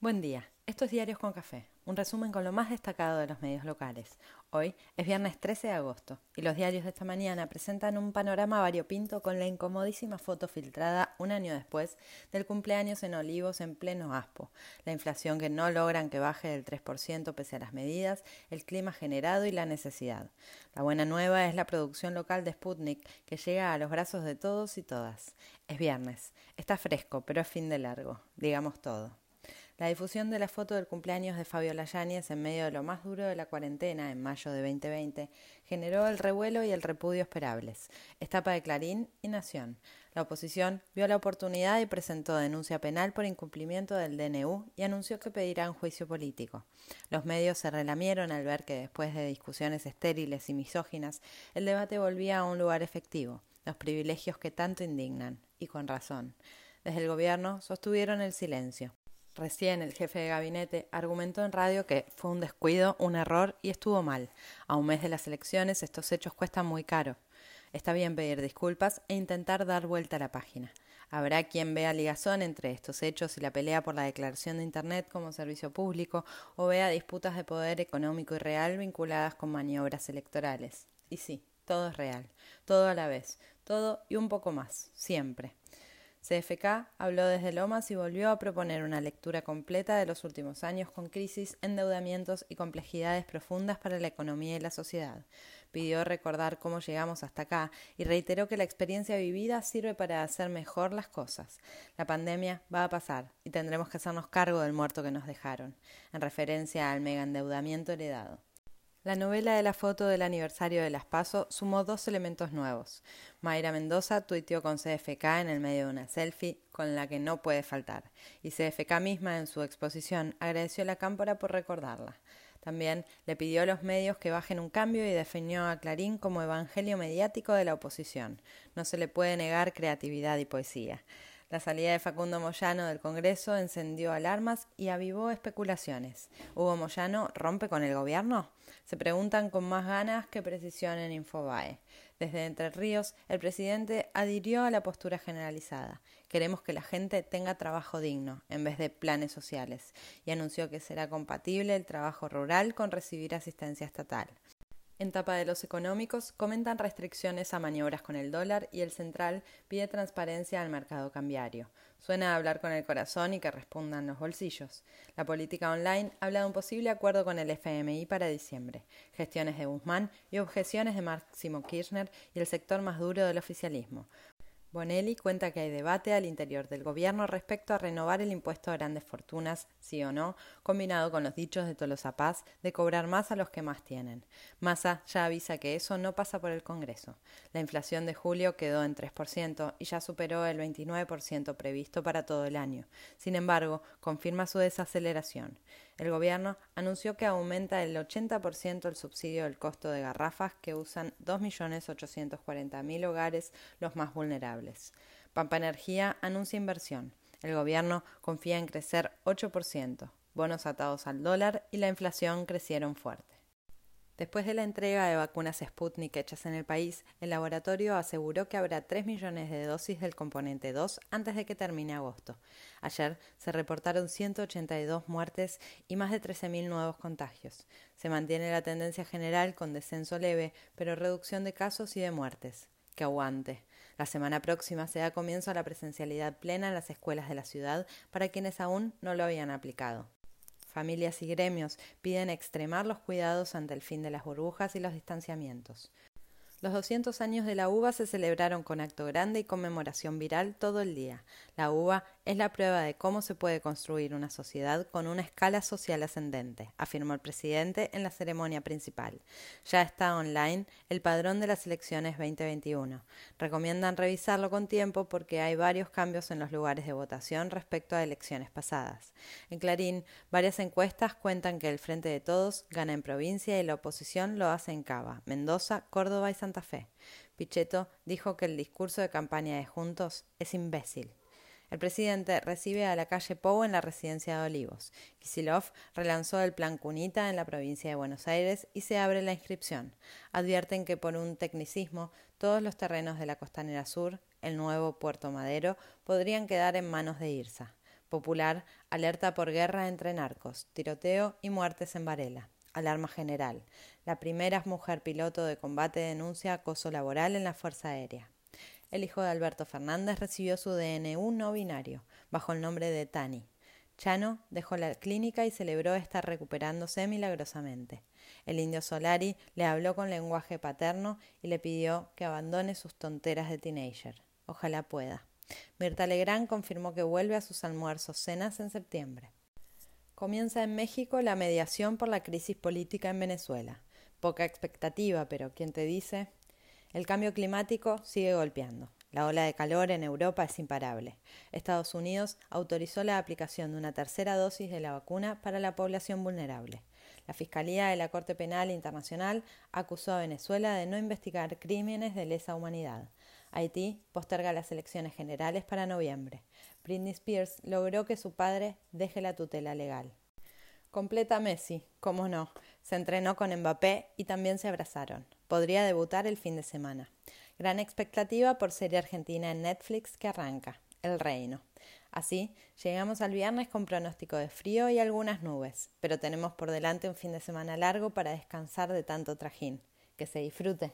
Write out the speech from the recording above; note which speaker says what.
Speaker 1: Buen día. Esto es Diarios con Café, un resumen con lo más destacado de los medios locales. Hoy es viernes 13 de agosto y los diarios de esta mañana presentan un panorama variopinto con la incomodísima foto filtrada un año después del cumpleaños en Olivos en pleno aspo, la inflación que no logran que baje del 3% pese a las medidas, el clima generado y la necesidad. La buena nueva es la producción local de Sputnik que llega a los brazos de todos y todas. Es viernes, está fresco, pero es fin de largo, digamos todo. La difusión de la foto del cumpleaños de Fabio Yáñez en medio de lo más duro de la cuarentena en mayo de 2020 generó el revuelo y el repudio esperables. Estapa de Clarín y Nación. La oposición vio la oportunidad y presentó denuncia penal por incumplimiento del DNU y anunció que pedirá juicio político. Los medios se relamieron al ver que después de discusiones estériles y misóginas, el debate volvía a un lugar efectivo, los privilegios que tanto indignan, y con razón. Desde el gobierno sostuvieron el silencio. Recién el jefe de gabinete argumentó en radio que fue un descuido, un error y estuvo mal. A un mes de las elecciones estos hechos cuestan muy caro. Está bien pedir disculpas e intentar dar vuelta a la página. Habrá quien vea ligazón entre estos hechos y la pelea por la declaración de Internet como servicio público o vea disputas de poder económico y real vinculadas con maniobras electorales. Y sí, todo es real, todo a la vez, todo y un poco más, siempre. CFK habló desde Lomas y volvió a proponer una lectura completa de los últimos años con crisis, endeudamientos y complejidades profundas para la economía y la sociedad. Pidió recordar cómo llegamos hasta acá y reiteró que la experiencia vivida sirve para hacer mejor las cosas. La pandemia va a pasar y tendremos que hacernos cargo del muerto que nos dejaron, en referencia al mega endeudamiento heredado. La novela de la foto del aniversario de las PASO sumó dos elementos nuevos. Mayra Mendoza tuiteó con CFK en el medio de una selfie con la que no puede faltar, y CFK misma en su exposición agradeció a la cámpora por recordarla. También le pidió a los medios que bajen un cambio y definió a Clarín como evangelio mediático de la oposición. No se le puede negar creatividad y poesía. La salida de Facundo Moyano del Congreso encendió alarmas y avivó especulaciones. ¿Hugo Moyano rompe con el gobierno? Se preguntan con más ganas que precisión en Infobae. Desde Entre Ríos, el presidente adhirió a la postura generalizada. Queremos que la gente tenga trabajo digno, en vez de planes sociales, y anunció que será compatible el trabajo rural con recibir asistencia estatal. En tapa de los económicos comentan restricciones a maniobras con el dólar y el central pide transparencia al mercado cambiario. Suena a hablar con el corazón y que respondan los bolsillos. La política online habla de un posible acuerdo con el FMI para diciembre, gestiones de Guzmán y objeciones de Máximo Kirchner y el sector más duro del oficialismo. Bonelli cuenta que hay debate al interior del gobierno respecto a renovar el impuesto a grandes fortunas, sí o no, combinado con los dichos de Tolosa Paz de cobrar más a los que más tienen. Massa ya avisa que eso no pasa por el Congreso. La inflación de julio quedó en 3% y ya superó el 29% previsto para todo el año. Sin embargo, confirma su desaceleración. El gobierno anunció que aumenta el 80% el subsidio del costo de garrafas que usan 2.840.000 hogares los más vulnerables. Pampa Energía anuncia inversión. El gobierno confía en crecer 8%. Bonos atados al dólar y la inflación crecieron fuerte. Después de la entrega de vacunas Sputnik hechas en el país, el laboratorio aseguró que habrá 3 millones de dosis del componente 2 antes de que termine agosto. Ayer se reportaron 182 muertes y más de 13.000 nuevos contagios. Se mantiene la tendencia general con descenso leve, pero reducción de casos y de muertes. Que aguante. La semana próxima se da comienzo a la presencialidad plena en las escuelas de la ciudad para quienes aún no lo habían aplicado. Familias y gremios piden extremar los cuidados ante el fin de las burbujas y los distanciamientos. Los 200 años de la uva se celebraron con acto grande y conmemoración viral todo el día. La uva es la prueba de cómo se puede construir una sociedad con una escala social ascendente, afirmó el presidente en la ceremonia principal. Ya está online el padrón de las elecciones 2021. Recomiendan revisarlo con tiempo porque hay varios cambios en los lugares de votación respecto a elecciones pasadas. En Clarín, varias encuestas cuentan que el Frente de Todos gana en provincia y la oposición lo hace en Cava, Mendoza, Córdoba y Santa Fe. Pichetto dijo que el discurso de campaña de Juntos es imbécil. El presidente recibe a la calle Pou en la residencia de Olivos. Kisilov relanzó el plan Cunita en la provincia de Buenos Aires y se abre la inscripción. Advierten que por un tecnicismo todos los terrenos de la costanera sur, el nuevo Puerto Madero, podrían quedar en manos de IRSA. Popular alerta por guerra entre narcos, tiroteo y muertes en Varela. Alarma general. La primera mujer piloto de combate denuncia acoso laboral en la Fuerza Aérea. El hijo de Alberto Fernández recibió su DNU no binario, bajo el nombre de Tani. Chano dejó la clínica y celebró estar recuperándose milagrosamente. El indio Solari le habló con lenguaje paterno y le pidió que abandone sus tonteras de teenager. Ojalá pueda. Mirta Legrand confirmó que vuelve a sus almuerzos cenas en septiembre. Comienza en México la mediación por la crisis política en Venezuela. Poca expectativa, pero ¿quién te dice? El cambio climático sigue golpeando. La ola de calor en Europa es imparable. Estados Unidos autorizó la aplicación de una tercera dosis de la vacuna para la población vulnerable. La Fiscalía de la Corte Penal Internacional acusó a Venezuela de no investigar crímenes de lesa humanidad. Haití posterga las elecciones generales para noviembre. Britney Spears logró que su padre deje la tutela legal. Completa Messi, cómo no. Se entrenó con Mbappé y también se abrazaron. Podría debutar el fin de semana. Gran expectativa por serie argentina en Netflix que arranca, El Reino. Así, llegamos al viernes con pronóstico de frío y algunas nubes, pero tenemos por delante un fin de semana largo para descansar de tanto trajín. Que se disfrute.